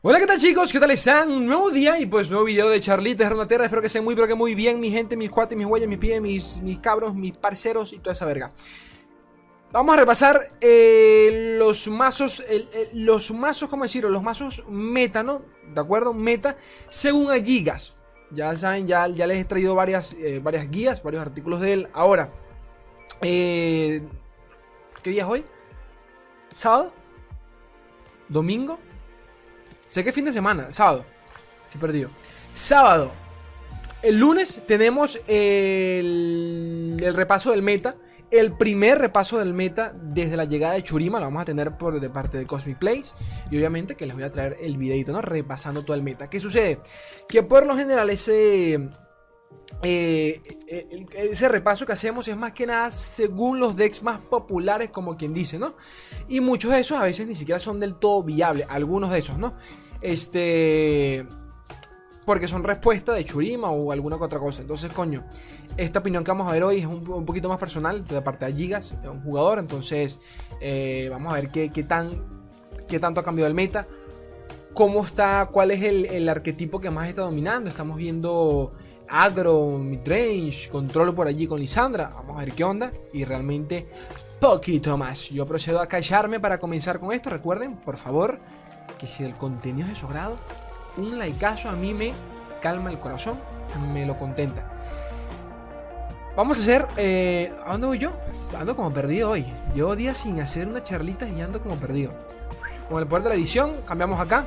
Hola, ¿qué tal chicos? ¿Qué tal están? Nuevo día y pues nuevo video de Charlitos de Tierra. Espero que estén muy, pero que muy bien, mi gente, mis cuates, mis huellas, mis pies, mis, cabros, mis parceros y toda esa verga. Vamos a repasar eh, los mazos, los mazos, ¿cómo decirlo? Los mazos meta, ¿no? ¿De acuerdo? Meta, según a Gigas. Ya saben, ya, ya les he traído varias, eh, varias guías, varios artículos de él. Ahora, eh, ¿qué día es hoy? ¿Sábado? ¿Domingo? Sé que fin de semana, sábado. Estoy perdido. Sábado. El lunes tenemos el, repaso del meta el primer repaso del meta desde la llegada de Churima lo vamos a tener por de parte de Cosmic Plays. Y obviamente que les voy a traer el videito, ¿no? Repasando todo el meta. ¿Qué sucede? Que por lo general ese. Eh, eh, ese repaso que hacemos es más que nada según los decks más populares, como quien dice, ¿no? Y muchos de esos a veces ni siquiera son del todo viables. Algunos de esos, ¿no? Este porque son respuesta de Churima o alguna otra cosa. Entonces, coño, esta opinión que vamos a ver hoy es un, poquito más personal, de parte de Gigas, un jugador. Entonces, eh, vamos a ver qué, tan, qué tanto ha cambiado el meta. Cómo está, cuál es el, arquetipo que más está dominando. Estamos viendo agro, midrange, control por allí con Lisandra. Vamos a ver qué onda. Y realmente poquito más. Yo procedo a callarme para comenzar con esto. Recuerden, por favor, que si el contenido es de su agrado, un likeazo a mí me calma el corazón, me lo contenta. Vamos a hacer. Eh, ¿A dónde voy yo? Ando como perdido hoy. Llevo días sin hacer una charlita y ando como perdido. Con el poder de la edición, cambiamos acá.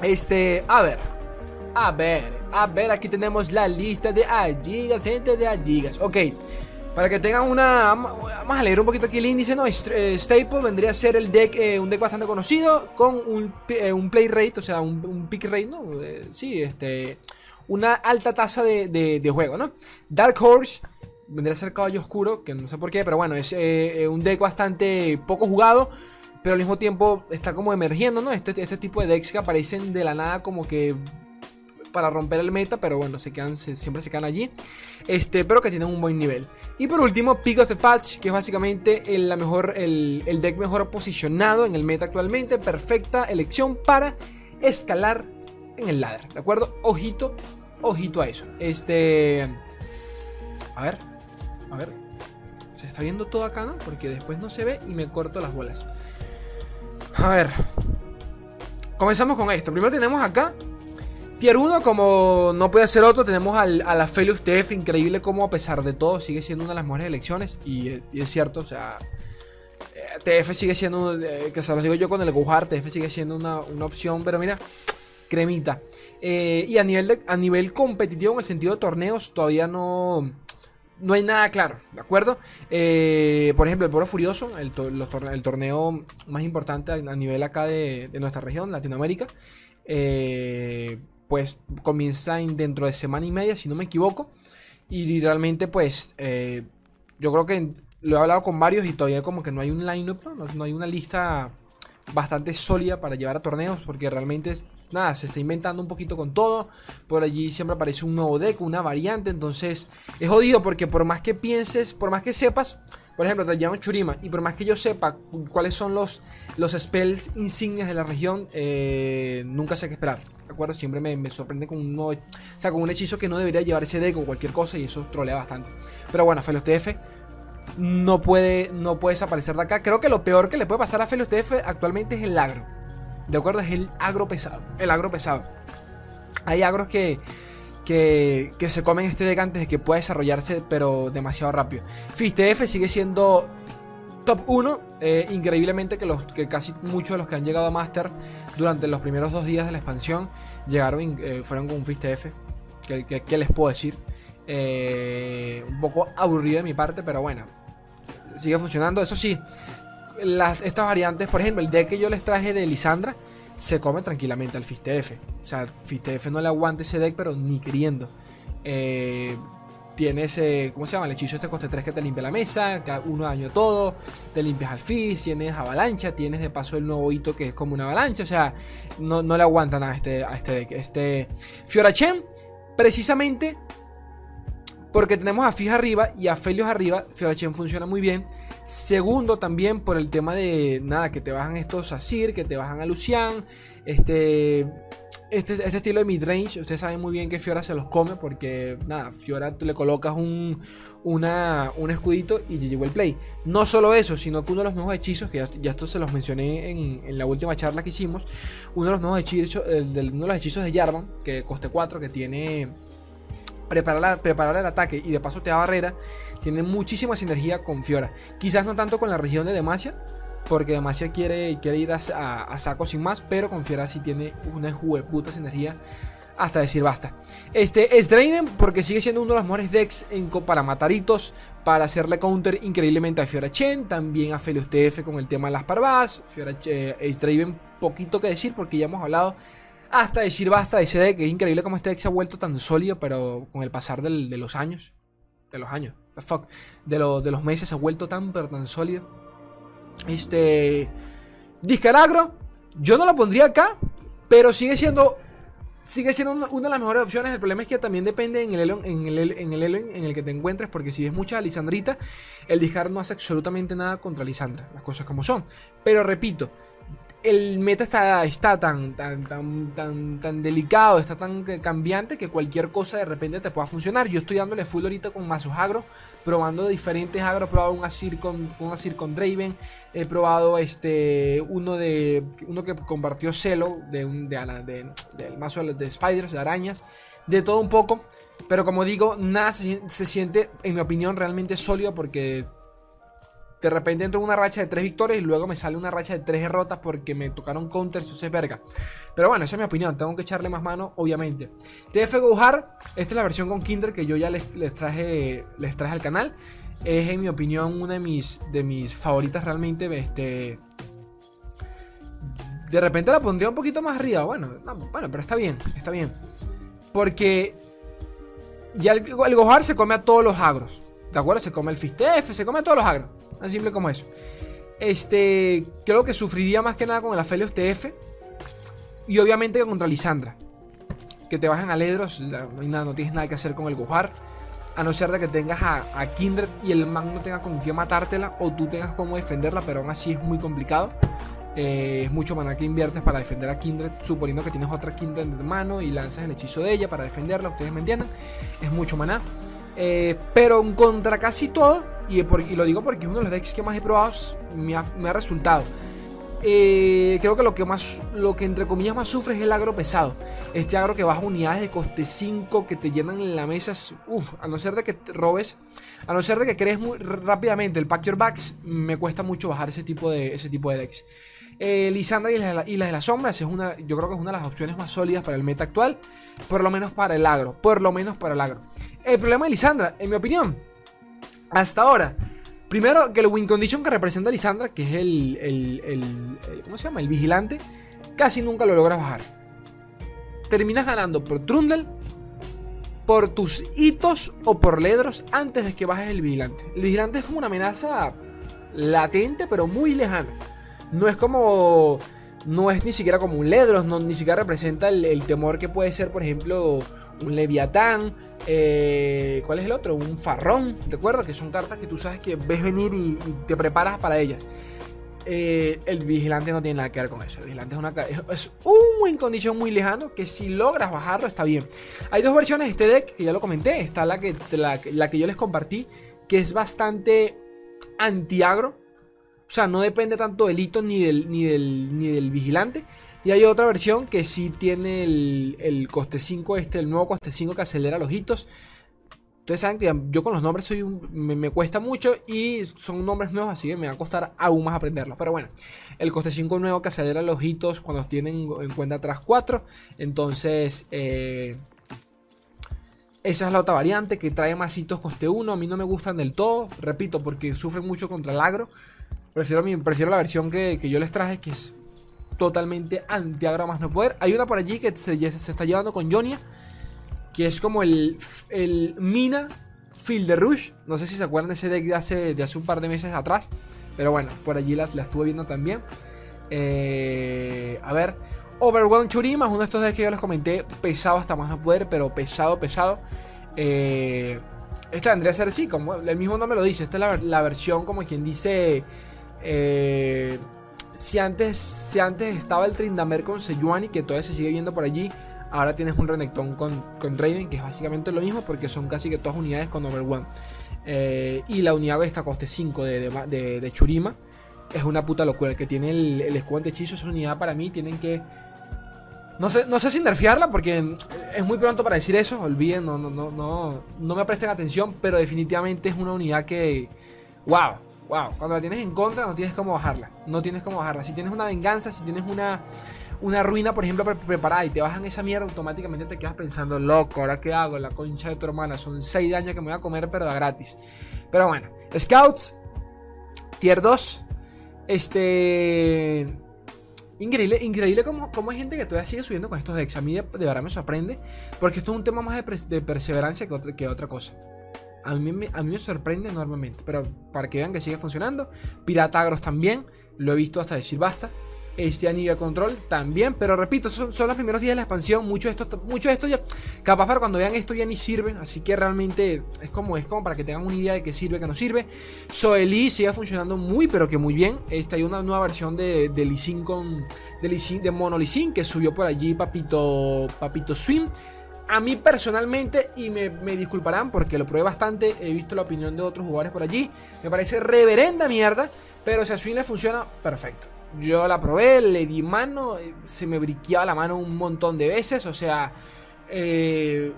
Este, a ver. A ver, a ver, aquí tenemos la lista de Agigas, gente de Agigas. Ok. Para que tengan una. Vamos a leer un poquito aquí el índice, ¿no? Eh, Staple vendría a ser el deck, eh, un deck bastante conocido, con un, eh, play rate, o sea, un, pick rate, ¿no? sí, este. Una alta tasa de, de, juego, ¿no? Dark Horse vendría a ser Caballo Oscuro, que no sé por qué, pero bueno, es un deck bastante poco jugado, pero al mismo tiempo está como emergiendo, ¿no? Este, este tipo de decks que aparecen de la nada como que para romper el meta, pero bueno, se siempre se quedan allí. Este, pero que tienen un buen nivel. Y por último, Pick of the Patch, que es básicamente el, mejor, el, deck mejor posicionado en el meta actualmente. Perfecta elección para escalar en el ladder, ¿de acuerdo? Ojito, ojito a eso. Este. A ver, a ver. Se está viendo todo acá, ¿no? Porque después no se ve y me corto las bolas. A ver. Comenzamos con esto. Primero tenemos acá Tier 1, como no puede ser otro, tenemos a la Felius TF, increíble como a pesar de todo sigue siendo una de las mejores elecciones. Y, es cierto, o sea, eh, TF sigue siendo, eh, que se los digo yo con el Gujar, TF sigue siendo una, opción, pero mira, cremita. Eh, y a nivel, a nivel competitivo, en el sentido de torneos, todavía no, no hay nada claro, ¿de acuerdo? por ejemplo, el Poro Furioso, el, el, torneo más importante a nivel acá de, de nuestra región, Latinoamérica. Eh, pues comienza dentro de semana y media, si no me equivoco. Y realmente, pues, eh, yo creo que lo he hablado con varios y todavía como que no hay un line-up, ¿no? hay una lista bastante sólida para llevar a torneos, porque realmente, nada, se está inventando un poquito con todo. Por allí siempre aparece un nuevo deck, una variante, entonces es jodido porque por más que pienses, por más que sepas, por ejemplo, te llamo Churima. Y por más que yo sepa cuáles son los, los spells insignias de la región, eh, nunca sé qué esperar. ¿De acuerdo? Siempre me, sorprende con un, o sea, con un hechizo que no debería llevar ese deck o cualquier cosa. Y eso trolea bastante. Pero bueno, Felos TF no puede, no puede desaparecer de acá. Creo que lo peor que le puede pasar a Felos TF actualmente es el agro. ¿De acuerdo? Es el agro pesado. El agro pesado. Hay agros que que, se comen este deck antes de que pueda desarrollarse, pero demasiado rápido. FISTF sigue siendo top 1. Eh, increíblemente que, los, que casi muchos de los que han llegado a Master durante los primeros dos días de la expansión llegaron, eh, fueron con un FISTF. ¿Qué, les puedo decir? Eh, un poco aburrido de mi parte, pero bueno. Sigue funcionando. Eso sí, estas variantes, por ejemplo, el deck que yo les traje de Lisandra se come tranquilamente al FISTF. O sea, FISTF no le aguanta ese deck, pero ni queriendo. Eh, tiene ese, ¿cómo se llama? El hechizo este coste 3 que te limpia la mesa, que uno daño todo, te limpias al Fist, tienes avalancha, tienes de paso el nuevo hito que es como una avalancha, o sea, no, le aguanta nada a este, a este deck. Este Fiorachen, precisamente Porque tenemos a Fija arriba y a Felios arriba. Chen funciona muy bien. Segundo, también por el tema de nada, que te bajan estos a Sir, que te bajan a Lucian. Este, este, este estilo de midrange, ustedes saben muy bien que Fiora se los come. Porque nada, Fiora tú le colocas un, una, un escudito y llegó el play. No solo eso, sino que uno de los nuevos hechizos, que ya, esto se los mencioné en, en, la última charla que hicimos. Uno de los nuevos hechizos, uno de los hechizos de Jarvan, que coste 4, que tiene preparar, preparar el ataque y de paso te da barrera, tiene muchísima sinergia con Fiora. Quizás no tanto con la región de Demacia, porque Demacia quiere, quiere ir a, saco sin más, pero con Fiora sí tiene una puta sinergia hasta decir basta. Este es Draven porque sigue siendo uno de los mejores decks en, para mataritos, para hacerle counter increíblemente a Fiora Chen, también a Felius TF con el tema de las parvas. Fiora eh, es Draven, poquito que decir porque ya hemos hablado hasta decir basta de ese deck. Es increíble cómo este deck se ha vuelto tan sólido, pero con el pasar de los años. De los años. The fuck. De, de los meses se ha vuelto tan, pero tan sólido. Este. Discalagro. Yo no lo pondría acá. Pero sigue siendo. Sigue siendo una, de las mejores opciones. El problema es que también depende en el elo en el, en el, en el que te encuentres. Porque si ves mucha Lisandrita, el discard no hace absolutamente nada contra Lisandra. Las cosas como son. Pero repito, el meta está, está tan, tan, tan, tan, tan delicado, está tan cambiante que cualquier cosa de repente te pueda funcionar. Yo estoy dándole full ahorita con mazos agro, probando diferentes agro. He probado un Asir con, un Draven, he probado este uno de uno que compartió Celo de un de, del mazo de spiders, de arañas, de todo un poco. Pero como digo, nada se siente, en mi opinión, realmente sólido porque de repente entro en una racha de tres victorias y luego me sale una racha de tres derrotas porque me tocaron counters, eso es verga. Pero bueno, esa es mi opinión, tengo que echarle más mano, obviamente. TF Gohar, esta es la versión con Kinder que yo ya les, traje, les traje al canal. Es en mi opinión una de mis, de mis favoritas realmente. Este, de repente la pondría un poquito más arriba. Bueno, bueno, pero está bien, está bien. Porque ya el, el Gohar se come a todos los agros. ¿De acuerdo? Se come el Fistef, se come a todos los agros. Tan simple como eso. Este, creo que sufriría más que nada con el Aphelios TF. Y obviamente contra Lisandra. Que te bajan a Ledros, no, nada, no tienes nada que hacer con el Gohar. A no ser de que tengas a, Kindred y el man no tenga con qué matártela. O tú tengas cómo defenderla, pero aún así es muy complicado. Eh, es mucho maná que inviertes para defender a Kindred, suponiendo que tienes otra Kindred en mano y lanzas el hechizo de ella para defenderla. Ustedes me entienden. Es mucho maná. Eh, pero contra casi todo, y, lo digo porque es uno de los decks que más he probado, me ha, resultado. Eh, creo que lo que más, lo que entre comillas más sufre es el agro pesado. Este agro que baja unidades de coste 5 que te llenan en la mesa. Uff, a no ser de que te robes, a no ser de que crees muy rápidamente el pack your backs, me cuesta mucho bajar ese tipo de, ese tipo de decks. Eh, Lisandra y las, de las sombras es una, yo creo que es una de las opciones más sólidas para el meta actual, por lo menos para el agro, por lo menos para el agro. El problema de Lisandra, en mi opinión, hasta ahora, primero que el win condition que representa Lisandra, que es el, el, ¿cómo se llama? El vigilante, casi nunca lo logras bajar. Terminas ganando por Trundle, por tus hitos o por ledros antes de que bajes el vigilante. El vigilante es como una amenaza latente, pero muy lejana. No es como no es ni siquiera como un Ledros, no, ni siquiera representa el, temor que puede ser, por ejemplo, un Leviatán. Eh, ¿Cuál es el otro? Un Farrón, ¿de acuerdo? Que son cartas que tú sabes que ves venir y, te preparas para ellas. Eh, el vigilante no tiene nada que ver con eso. El vigilante es, una, es un win condition muy lejano que si logras bajarlo está bien. Hay dos versiones de este deck que ya lo comenté. Está la que, la, la que yo les compartí, que es bastante anti-agro o sea, no depende tanto del hito ni del, ni del, ni del vigilante. Y hay otra versión que sí tiene el, coste 5, este, el nuevo coste 5 que acelera los hitos. Ustedes saben que yo con los nombres soy me, cuesta mucho y son nombres nuevos, así que me va a costar aún más aprenderlos. Pero bueno, el coste 5 nuevo que acelera los hitos cuando tienen en cuenta atrás 4. Entonces, eh, esa es la otra variante que trae más hitos coste 1. A mí no me gustan del todo, repito, porque sufren mucho contra el agro. Prefiero, prefiero la versión que, yo les traje, que es totalmente anti más no poder. Hay una por allí que se, está llevando con Jonia, que es como el, el Mina Field Rush. No sé si se acuerdan de ese deck de hace, de hace un par de meses atrás. Pero bueno, por allí las, las estuve viendo también. Eh, a ver, Overwhelm Churima es uno de estos decks que yo les comenté, pesado hasta más no poder, pero pesado, pesado. Eh, esta vendría a ser, sí, como el mismo nombre lo dice, esta es la, la versión como quien dice... Eh, si antes, si antes estaba el Trindamer con Sejuani, que todavía se sigue viendo por allí, ahora tienes un Renekton con, con Raven, que es básicamente lo mismo porque son casi que todas unidades con Over eh, y la unidad esta coste 5 de, de, Churima es una puta locura. El que tiene el, el escudo hechizo, esa unidad para mí tienen que no sé, no sé si nerfearla porque es muy pronto para decir eso. Olviden, no, no, no, no, no me presten atención, pero definitivamente es una unidad que. ¡Wow! ¡Wow! Cuando la tienes en contra, no tienes cómo bajarla. No tienes cómo bajarla. Si tienes una venganza, si tienes una, una ruina, por ejemplo, preparada y te bajan esa mierda, automáticamente te quedas pensando, loco, ¿ahora qué hago? La concha de tu hermana. Son 6 daños que me voy a comer, pero da gratis. Pero bueno, Scouts, Tier 2. Este. Increíble, increíble como, hay gente que todavía sigue subiendo con estos decks. A mí de, verdad me sorprende. Porque esto es un tema más de, perseverancia que que otra cosa. A mí, a mí me sorprende enormemente. Pero para que vean que sigue funcionando. Pirata Agros también. Lo he visto hasta decir basta este de control también. Pero repito, son, son los primeros días de la expansión. Mucho de esto, de esto ya. Capaz para cuando vean esto ya ni sirve. Así que realmente es como, es como para que tengan una idea de qué sirve, qué no sirve. Soeli sigue funcionando muy, pero que muy bien. Esta hay una nueva versión de, de Sin con. De, de Mono Sin que subió por allí Papito, Papito Swim. A mí personalmente, y me, disculparán porque lo probé bastante, he visto la opinión de otros jugadores por allí, me parece reverenda mierda, pero si a Swing le funciona, perfecto. Yo la probé, le di mano, eh, se me briqueaba la mano un montón de veces, o sea, eh,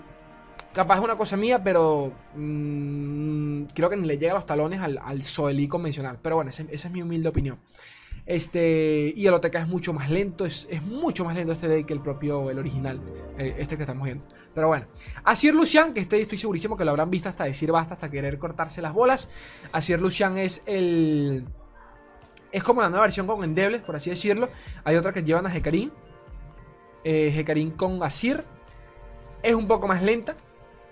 capaz es una cosa mía, pero mm, creo que ni le llega a los talones al, al convencional. Pero bueno, esa, es mi humilde opinión. Este, y el OTK es mucho más lento, es, mucho más lento este deck que el propio, el original, eh, este que estamos viendo. Pero bueno, Asir Lucian, que este, estoy segurísimo que lo habrán visto hasta decir basta, hasta querer cortarse las bolas. Asir Lucian es el es como la nueva versión con Endebles, por así decirlo. Hay otra que llevan a Hecarim. Eh, con Asir. Es un poco más lenta.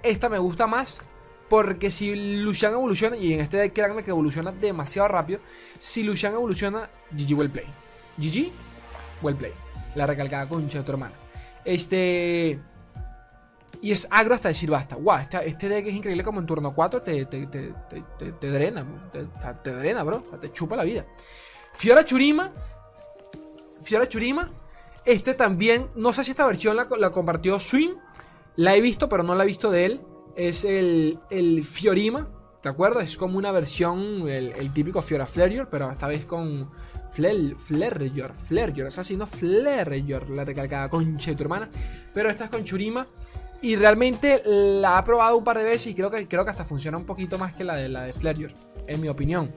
Esta me gusta más. Porque si Lucian evoluciona, y en este deck créanme que evoluciona demasiado rápido. Si Lucian evoluciona, GG well play. GG well play. La recalcada concha de tu hermano. Este. Y es agro hasta decir basta. Wow, este, deck es increíble como en turno 4 te, te, te, te drena. Te, drena, bro. Te chupa la vida. Fiora Churima. Fiora Churima. Este también, no sé si esta versión la, compartió Swim. La he visto, pero no la he visto de él. Es el, el Fiorima. ¿De acuerdo? Es como una versión, el, típico Fiora Flareyor, pero esta vez con Flareyor. Flareyor, es así, no Flareyor, la recalcada concha de tu hermana. Pero esta es con Churima. Y realmente la ha probado un par de veces y creo que, creo que hasta funciona un poquito más que la de la de. En mi opinión.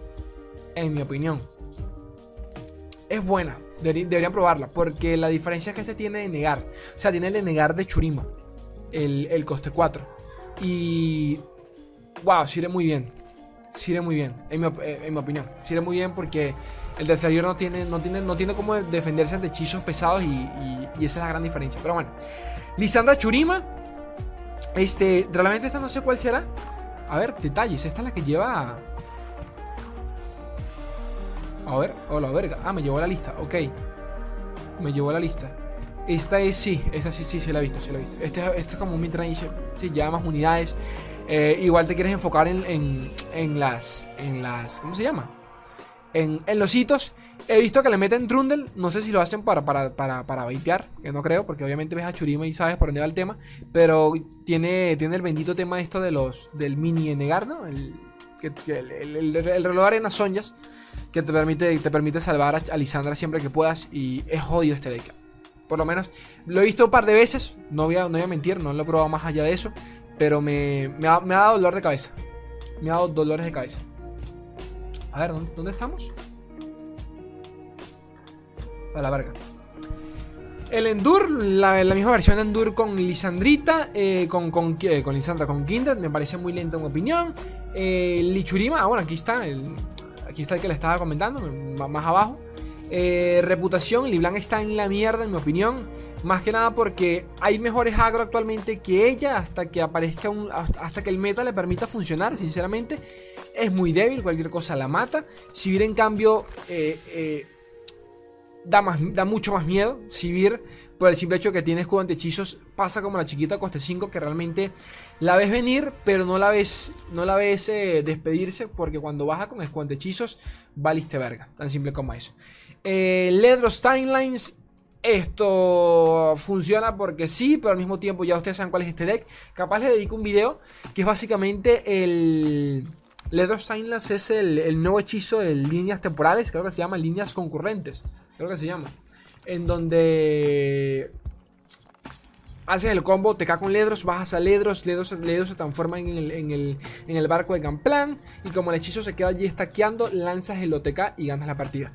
En mi opinión es buena. deberían probarla. Porque la diferencia es que este tiene de negar. O sea, tiene el de negar de Churima. El, coste 4. Y. Wow, sirve muy bien. Sirve muy bien. En mi, eh, opinión. Sirve muy bien porque el tercer no tiene, no tiene, no tiene cómo defenderse ante hechizos pesados. Y, esa es la gran diferencia. Pero bueno. Lisandra Churima. Este. Realmente esta no sé cuál será. A ver, detalles. Esta es la que lleva. A ver, hola, verga. Ah, me llevó la lista, ok. Me llevó la lista. Esta es, sí, esta sí, sí, sí la he visto, sí la he visto. Este, este es como un midrange, sí, ya más unidades. Eh, igual te quieres enfocar en, en, las, en las, ¿cómo se llama? En, en los hitos. He visto que le meten Trundle, no sé si lo hacen para, para, para, para baitear, que no creo, porque obviamente ves a Churima y sabes por dónde va el tema. Pero tiene, tiene el bendito tema esto de los del mini Enegar, ¿no? El, el, reloj de arena Sonjas que te permite, te permite salvar a, Lisandra siempre que puedas. Y es jodido este deck. Por lo menos lo he visto un par de veces. No voy a, no voy a mentir, no lo he probado más allá de eso. Pero me, me, ha, dado dolor de cabeza. Me ha dado dolores de cabeza. A ver, ¿dónde, estamos? A la verga. El Endur, la, misma versión de Endur con Lisandrita, eh, con, con, eh, con, Lisandra, con Kindred, me parece muy lenta en opinión. Eh, Lichurima, ah, bueno, aquí está, el, Aquí está el que le estaba comentando, más abajo. Eh, reputación, Liblan está en la mierda, en mi opinión. Más que nada porque hay mejores agro actualmente que ella hasta que aparezca un. hasta que el meta le permita funcionar, sinceramente. Es muy débil, cualquier cosa la mata. Si bien en cambio. Eh, eh, da, más, da mucho más miedo. Sivir, por el simple hecho que tiene escudo ante hechizos, pasa como la chiquita coste 5 que realmente la ves venir, pero no la ves, no la ves eh, despedirse porque cuando baja con escudo ante hechizos, valiste verga. Tan simple como eso. Eh, Timelines. Esto funciona porque sí, pero al mismo tiempo ya ustedes saben cuál es este deck. Capaz le dedico un video que es básicamente el... Ledros Timelines es el, el nuevo hechizo de líneas temporales, creo que se llama líneas concurrentes creo que se llama. En donde haces el combo, te cae con Ledros, bajas a Ledros, Ledros, Ledros se transforma en el, en, el, en el barco de Gamplan. Y como el hechizo se queda allí estaqueando, lanzas el OTK y ganas la partida.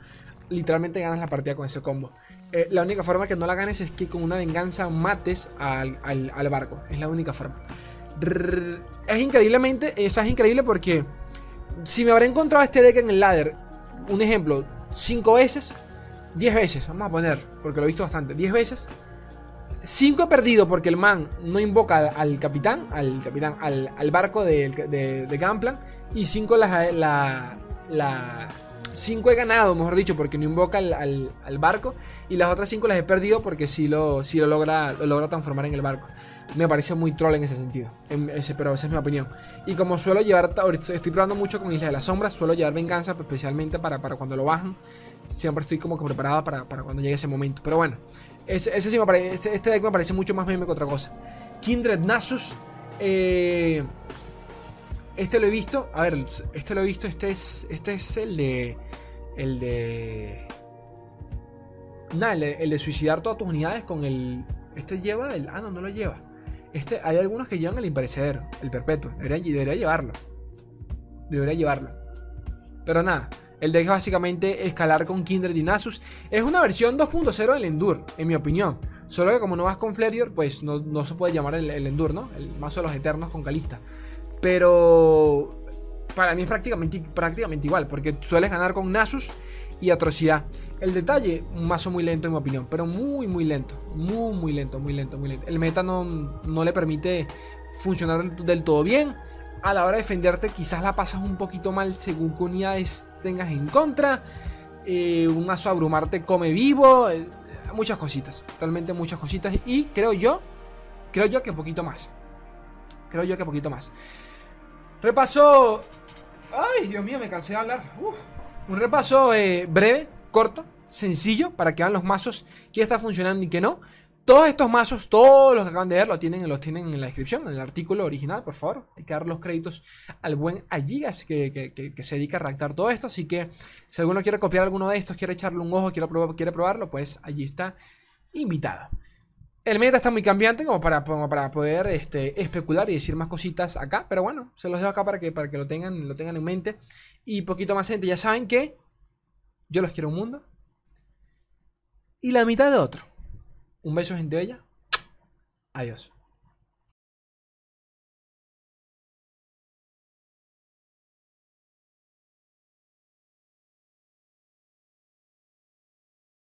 Literalmente ganas la partida con ese combo. Eh, la única forma que no la ganes es que con una venganza mates al, al, barco. Es la única forma. es increíblemente, es increíble porque si me habré encontrado este deck en el ladder, un ejemplo, 5 veces, 10 veces, vamos a poner, porque lo he visto bastante, 10 veces. 5 he perdido porque el man no invoca al, capitán, al capitán, al, barco de, de, de Gamplan. Y 5 la, la, la 5 he ganado, mejor dicho, porque no invoca al, barco. Y las otras 5 las he perdido porque sí lo, lo, logra, lo logra transformar en el barco. Me parece muy troll en ese sentido. ese, pero esa es mi opinión. Y como suelo llevar, estoy probando mucho con Isla de las Sombras, suelo llevar venganza especialmente para, para cuando lo bajan. Siempre estoy como que preparado para, para cuando llegue ese momento. Pero bueno, ese, sí me parece, este, este, deck me parece mucho más meme que otra cosa. Kindred Nasus. Eh, este lo he visto. A ver, este lo he visto. Este es, este es el de. El de. Nada, el de, suicidar todas tus unidades con el. Este lleva el. Ah, no, no lo lleva. Este, hay algunos que llevan el imperecedero, el perpetuo. Debería, llevarlo. Debería llevarlo. Pero nada, el deck es básicamente escalar con Kindred y Nasus. Es una versión 2.0 del Endure, en mi opinión. Solo que como no vas con Flerior, pues no, se puede llamar el, el, Endure, ¿no? El mazo de los Eternos con Calista. Pero para mí es prácticamente, prácticamente igual, porque sueles ganar con Nasus y Atrocidad. El detalle, un mazo muy lento en mi opinión, pero muy, muy lento. Muy, muy lento, muy lento, muy lento. El meta no, no le permite funcionar del todo bien. A la hora de defenderte, quizás la pasas un poquito mal según qué unidades tengas en contra. Eh, un mazo abrumarte come vivo. Eh, muchas cositas, realmente muchas cositas. Y creo yo, creo yo que poquito más. Creo yo que poquito más. Repaso. Ay, Dios mío, me cansé de hablar. Un repaso eh, breve corto, sencillo, para que vean los mazos que está funcionando y que no. Todos estos mazos, todos los que acaban de ver, los tienen, los tienen en la descripción, en el artículo original, por favor. Hay que dar los créditos al buen Alligas que, que, se dedica a redactar todo esto. Así que si alguno quiere copiar alguno de estos, quiere echarle un ojo, quiere, quiere probarlo, pues allí está invitado. El meta está muy cambiante como para, para poder este, especular y decir más cositas acá. Pero bueno, se los dejo acá para que, para que lo, tengan, lo tengan en mente. Y poquito más gente, ya saben que yo los quiero un mundo. Y la mitad de otro. Un beso, gente bella. Adiós.